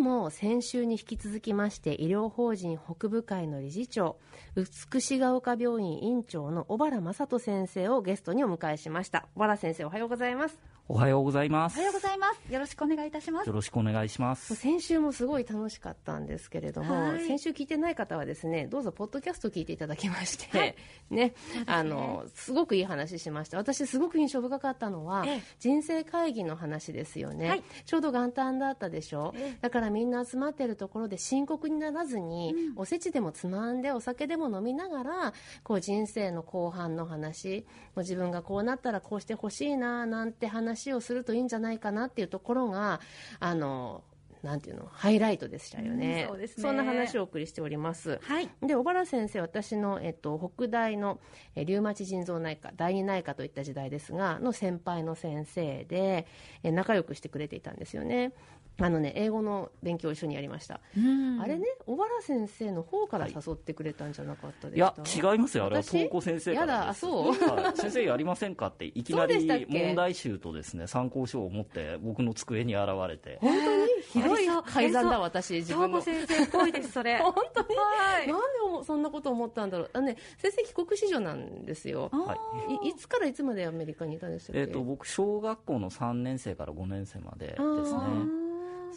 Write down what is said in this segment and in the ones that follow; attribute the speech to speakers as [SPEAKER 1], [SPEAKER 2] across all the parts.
[SPEAKER 1] 日も先週に引き続きまして医療法人北部会の理事長美しが丘病院院長の小原正人先生をゲストにお迎えしました。小原先生おはようございます。
[SPEAKER 2] おはようございます。
[SPEAKER 3] おはようございます。よろしくお願いいたします。
[SPEAKER 2] よろしくお願いします。
[SPEAKER 1] 先週もすごい楽しかったんですけれども、はい、先週聞いてない方はですね、どうぞポッドキャスト聞いていただきまして、はい、ね、ね、あのすごくいい話しました。私すごく印象深かったのは、ええ、人生会議の話ですよね。はい、ちょうど元旦だったでしょ。え、だからみんな集まってるところで深刻にならずに、うん、おせちでもつまんでお酒でも飲みながら、こう人生の後半の話、もう自分がこうなったらこうしてほしいななんて話をするといいんじゃないかなっていうところがあのなんていうのハイライトでしたよね。うん、そねそんな話をお送りしております。はい。で小原先生私のえっと北大のえリウマチ腎臓内科第二内科といった時代ですがの先輩の先生でえ仲良くしてくれていたんですよね。あのね英語の勉強を一緒にやりました。あれね小原先生の方から誘ってくれたんじゃなかったですか？
[SPEAKER 2] いや違いますよ。あれは東子先生
[SPEAKER 1] やだあそう、
[SPEAKER 2] はい。先生やりませんかっていきなり問題集とですね参考書を持って僕の机に現れて。
[SPEAKER 1] 本当に？ひどい改ざんだ私自分の。
[SPEAKER 3] 先生っぽいですそれ。
[SPEAKER 1] 本当に？はい。なんでそんなこと思ったんだろう。あのね先生帰国子女なんですよ。はい。いつからいつまでアメリカにいたんでしたっけ？えっ、
[SPEAKER 2] と僕小学校の三年生から五年生までですね。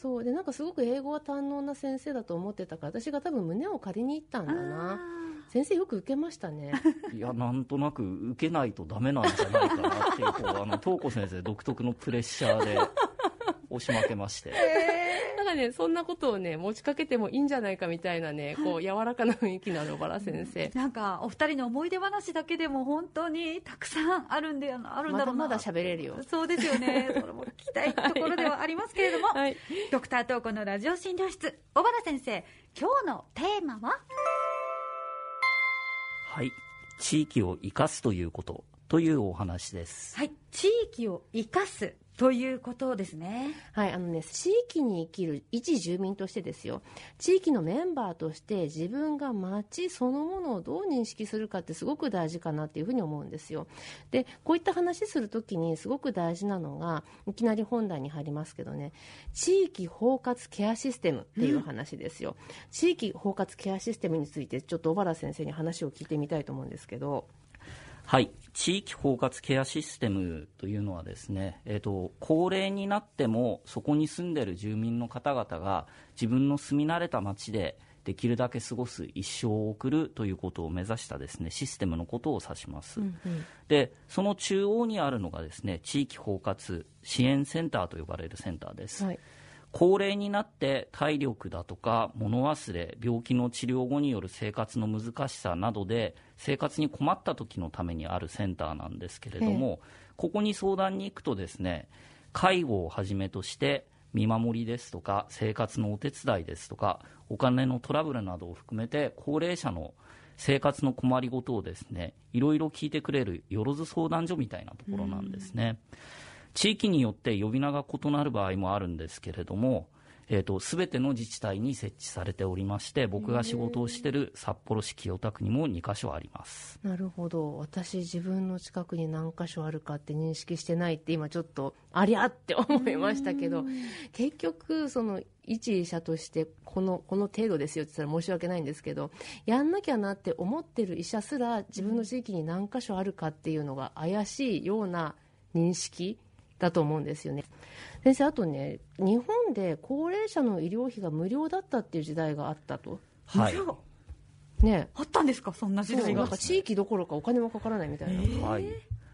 [SPEAKER 1] そう。でなんかすごく英語は堪能な先生だと思ってたから私が多分胸を借りに行ったんだな。先生よく受けましたね。
[SPEAKER 2] いやなんとなく受けないとダメなんじゃないかなっていうこうあの東子先生独特のプレッシャーで押し負けまして、
[SPEAKER 1] えー、かねそんなことをね持ちかけてもいいんじゃないかみたいなねこう柔らかな雰囲気のバラ先生、
[SPEAKER 3] なんかお二人の思い出話だけでも本当にたくさんあるんであるんだろう
[SPEAKER 1] な。まだ喋れるよ。
[SPEAKER 3] そうですよね。それも聞きたいところではありますけれども、はい、ドクタートーコのラジオ診療室小原先生今日のテーマは？
[SPEAKER 2] はい。地域を生かすということ。というお話です。
[SPEAKER 3] はい。地域を生かすということですね。
[SPEAKER 1] はい、あのね、地域に生きる一住民としてですよ、地域のメンバーとして自分が街そのものをどう認識するかってすごく大事かなっていうふうに思うんですよ。で、こういった話するときにすごく大事なのが、いきなり本題に入りますけどね、地域包括ケアシステムっていう話ですよ。うん、地域包括ケアシステムについてちょっと小原先生に話を聞いてみたいと思うんですけど。
[SPEAKER 2] はい、地域包括ケアシステムというのはですね、えーと、高齢になってもそこに住んでいる住民の方々が自分の住み慣れた町でできるだけ過ごす一生を送るということを目指したですねシステムのことを指します、うんうん、でその中央にあるのがですね地域包括支援センターと呼ばれるセンターです、はい高齢になって体力だとか物忘れ病気の治療後による生活の難しさなどで生活に困った時のためにあるセンターなんですけれども、ここに相談に行くとですね介護をはじめとして見守りですとか生活のお手伝いですとかお金のトラブルなどを含めて高齢者の生活の困りごとをですねいろいろ聞いてくれるよろず相談所みたいなところなんですね。うん地域によって呼び名が異なる場合もあるんですけれども、えーと、全ての自治体に設置されておりまして僕が仕事をしている札幌市清田区にも2か所あります。
[SPEAKER 1] なるほど。私自分の近くに何か所あるかって認識してないって今ちょっとありゃって思いましたけど結局その一医者としてこのこの程度ですよって言ったら申し訳ないんですけどやんなきゃなって思ってる医者すら自分の地域に何か所あるかっていうのが怪しいような認識だと思うんですよね。先生、あとね、日本で高齢者の医療費が無料だったっていう時代があったと。
[SPEAKER 2] はい、
[SPEAKER 3] ね、あったんですか、そんな時代が。
[SPEAKER 1] なんか地域どころかお金もかからないみたいな。えー、はい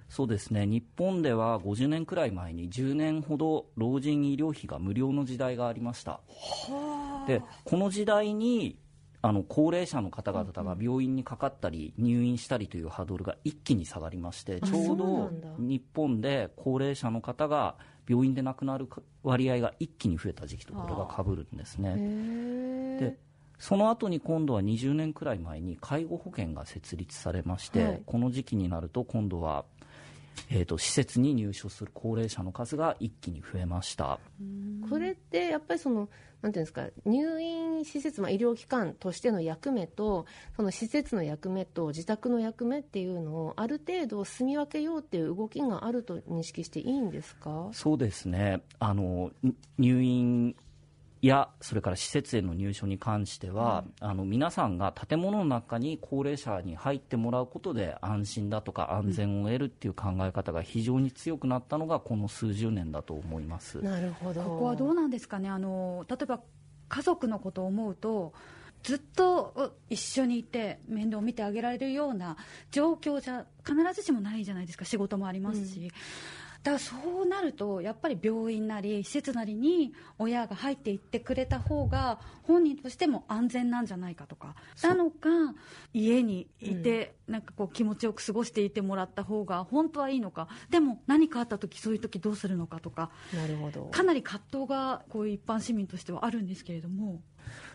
[SPEAKER 2] そうですね日本では50年くらい前に10年ほど老人医療費が無料の時代がありましたでこの時代にあの高齢者の方々が病院にかかったり入院したりというハードルが一気に下がりましてちょうど日本で高齢者の方が病院で亡くなる割合が一気に増えた時期とこれがかぶるんですね。でその後に今度は20年くらい前に介護保険が設立されまして、はい、この時期になると今度はえーと、施設に入所する高齢者の数が一気に増えました。
[SPEAKER 1] これってやっぱりそのなんていうんですか入院施設、まあ、医療機関としての役目とその施設の役目と自宅の役目っていうのをある程度住み分けようっていう動きがあると認識していいんですか？
[SPEAKER 2] そうですね。あの入院やそれから施設への入所に関しては、うん、あの皆さんが建物の中に高齢者に入ってもらうことで安心だとか安全を得るっていう考え方が非常に強くなったのがこの数十年だと思います。
[SPEAKER 1] なるほど。
[SPEAKER 3] ここはどうなんですかね？あの例えば家族のことを思うとずっと一緒にいて面倒を見てあげられるような状況じゃ必ずしもないじゃないですか。仕事もありますし、うん、だからそうなるとやっぱり病院なり施設なりに親が入っていってくれた方が本人としても安全なんじゃないかとか。なのか家にいて、なんかこう気持ちよく過ごしていてもらった方が本当はいいのか。でも何かあった時そういう時どうするのかとか。
[SPEAKER 1] なるほど。
[SPEAKER 3] かなり葛藤がこう一般市民としてはあるんですけれども。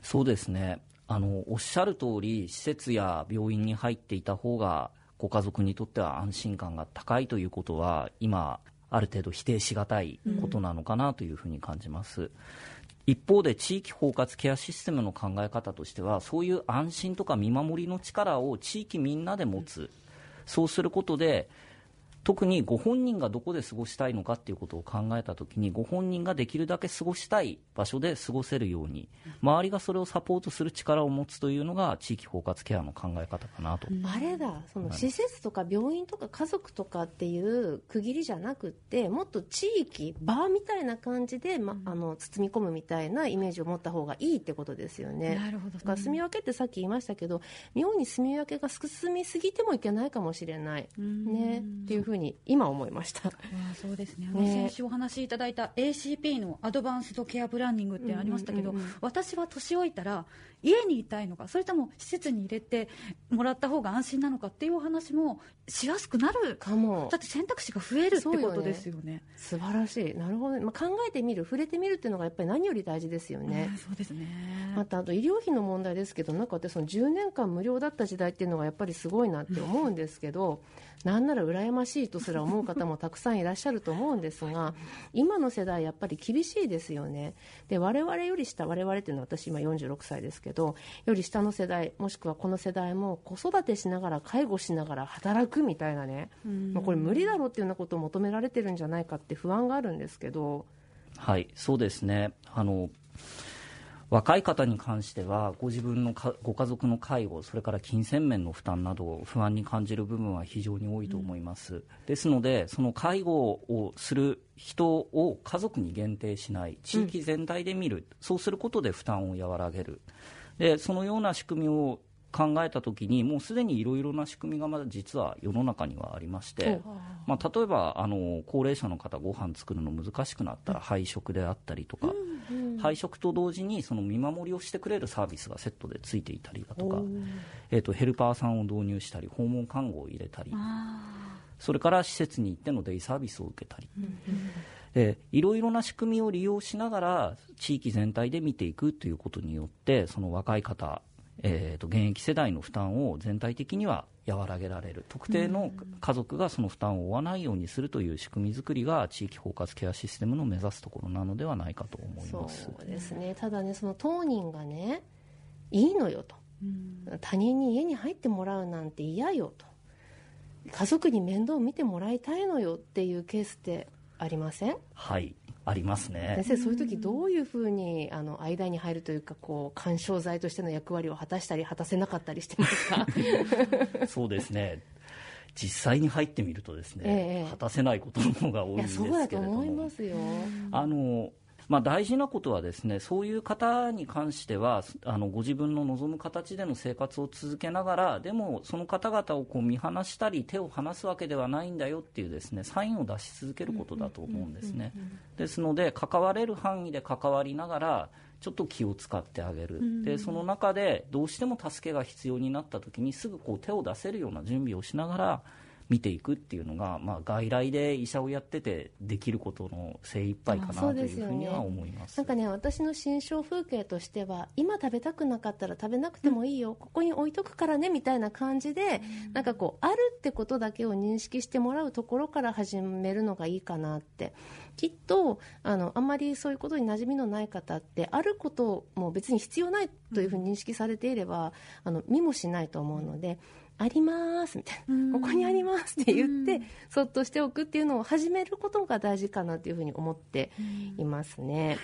[SPEAKER 2] そうですね。あのおっしゃる通り施設や病院に入っていた方がご家族にとっては安心感が高いということは今ある程度否定しがたいことなのかなというふうに感じます、うん、一方で地域包括ケアシステムの考え方としてはそういう安心とか見守りの力を地域みんなで持つ、そうすることで特にご本人がどこで過ごしたいのかっていうことを考えたときにご本人ができるだけ過ごしたい場所で過ごせるように周りがそれをサポートする力を持つというのが地域包括ケアの考え方かなと、
[SPEAKER 1] あれだ。その施設とか病院とか家族とかっていう区切りじゃなくてもっと地域場みたいな感じで、ま、あの包み込むみたいなイメージを持った方がいいってことですよね。
[SPEAKER 3] なるほど、
[SPEAKER 1] ね、住み分けってさっき言いましたけど妙に住み分けが進みすぎてもいけないかもしれない、ね、っていうふうに今思いました。
[SPEAKER 3] あそうですね。ね。先週お話しいただいた ACP のアドバンスドケアプランニングってありましたけど、私は年老いたら家にいたいのかそれとも施設に入れてもらった方が安心なのかっていうお話もしやすくなる。
[SPEAKER 1] かも。
[SPEAKER 3] だって選択肢が増えるってことですよね、ね、
[SPEAKER 1] 素晴らしい。なるほど、まあ、考えてみる触れてみるっていうのがやっぱり何より大事ですよね、
[SPEAKER 3] そうですね。
[SPEAKER 1] またあと医療費の問題ですけどなんか私その10年間無料だった時代っていうのがやっぱりすごいなって思うんですけど なんなら羨ましいとすら思う方もたくさんいらっしゃると思うんですが今の世代やっぱり厳しいですよね。で我々より下我々っていうのは私今46歳ですけどより下の世代もしくはこの世代も子育てしながら介護しながら働くみたいなね、まあ、これ無理だろうっていうようなことを求められてるんじゃないかって不安があるんですけど。
[SPEAKER 2] はいそうですね。あの若い方に関してはご自分のご家族の介護それから金銭面の負担など不安に感じる部分は非常に多いと思います、うん、ですのでその介護をする人を家族に限定しない地域全体で見る、うん、そうすることで負担を和らげる。でそのような仕組みを考えたときにもうすでにいろいろな仕組みがまだ実は世の中にはありまして、まあ、例えばあの高齢者の方ご飯作るの難しくなったら配食であったりとか、配食と同時にその見守りをしてくれるサービスがセットでついていたりだとか、えー、とヘルパーさんを導入したり訪問看護を入れたりそれから施設に行ってのデイサービスを受けたり。でいろいろな仕組みを利用しながら地域全体で見ていくということによってその若い方えーと、現役世代の負担を全体的には和らげられる。特定の家族がその負担を負わないようにするという仕組み作りが地域包括ケアシステムの目指すところなのではないかと思います。
[SPEAKER 1] そうですね。ただねその当人がねいいのよと、他人に家に入ってもらうなんて嫌よと。家族に面倒を見てもらいたいのよっていうケースってありません？
[SPEAKER 2] はいありますね。
[SPEAKER 1] 先生そういう時どういうふうにあの間に入るというかこう緩衝材としての役割を果たしたり果たせなかったりしてますか？
[SPEAKER 2] そうですね。実際に入ってみるとですね、ええ、果たせないことの方が多いんですけれども。そうだと思いますよ。あのまあ、大事なことはですねそういう方に関してはあのご自分の望む形での生活を続けながらでもその方々をこう見放したり手を離すわけではないんだよっていうですねサインを出し続けることだと思うんですね。ですので関われる範囲で関わりながらちょっと気を使ってあげる、でその中でどうしても助けが必要になった時にすぐこう手を出せるような準備をしながら見ていくっていうのが、まあ、外来で医者をやっててできることの精一杯かなというふうには思います、
[SPEAKER 1] ね、なんかね私の心象風景としては今食べたくなかったら食べなくてもいいよ、うん、ここに置いとくからねみたいな感じで、うん、なんかこうあるってことだけを認識してもらうところから始めるのがいいかなって。きっとあのあんまりそういうことに馴染みのない方ってあることも別に必要ないというふうに認識されていれば、あの見もしないと思うので。ありますみたいな、ここにありますって言って、そっとしておくっていうのを始めることが大事かなというふうに思っていますね。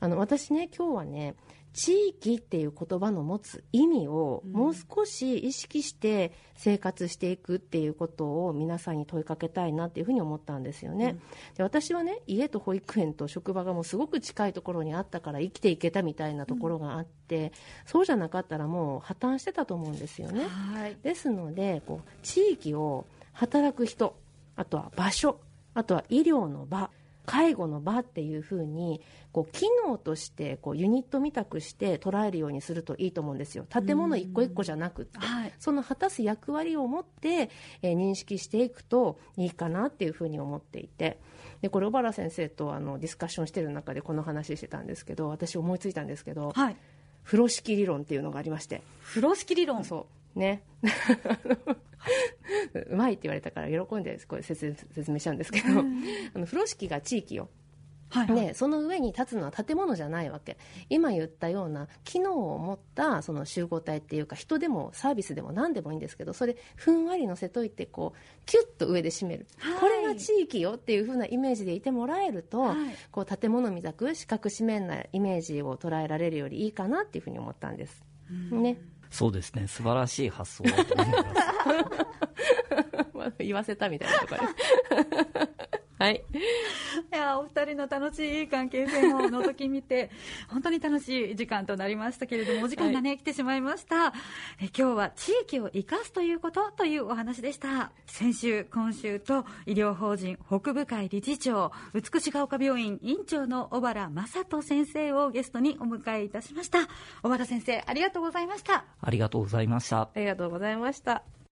[SPEAKER 1] あの私ね今日はね地域っていう言葉の持つ意味をもう少し意識して生活していくっていうことを皆さんに問いかけたいなっていうふうに思ったんですよね、うん、で私はね家と保育園と職場がもうすごく近いところにあったから生きていけたみたいなところがあって、うん、そうじゃなかったらもう破綻してたと思うんですよね、はい、ですのでこう地域を働く人あとは場所あとは医療の場介護の場っていうふうにこう機能としてこうユニットみたくして捉えるようにするといいと思うんですよ。建物一個一個じゃなくて、はい、その果たす役割を持って、えー、認識していくといいかなっていうふうに思っていて。でこれ小原先生とあのディスカッションしてる中でこの話してたんですけど私思いついたんですけど、はい、風呂敷理論っていうのがありまして。
[SPEAKER 3] 風呂敷理論。
[SPEAKER 1] そう。ね うまいって言われたから喜んでこれ説明しちゃうんですけど、あの風呂敷が地域をはいはい、でその上に立つのは建物じゃないわけ。今言ったような機能を持ったその集合体っていうか人でもサービスでも何でもいいんですけどそれふんわり乗せといてこうキュッと上で締める、はい、これが地域よっていう風なイメージでいてもらえると、はい、こう建物みたく四角四面なイメージを捉えられるよりいいかなっていうふうに思ったんです。ね
[SPEAKER 2] そうですね。素晴らしい発想だと思います。
[SPEAKER 1] 言わせたみたいなところ。はい。
[SPEAKER 3] いや、お二人の楽しい関係性も覗き見て、本当に楽しい時間となりましたけれども、お時間がね、はい、来てしまいました。え今日は地域を生かすということというお話でした。先週、今週と医療法人北部会理事長、美しが丘病院院長の小原正人先生をゲストにお迎えいたしました。小原先生、ありがとうございました。
[SPEAKER 2] ありがとうございました。あ
[SPEAKER 1] りがとうございました。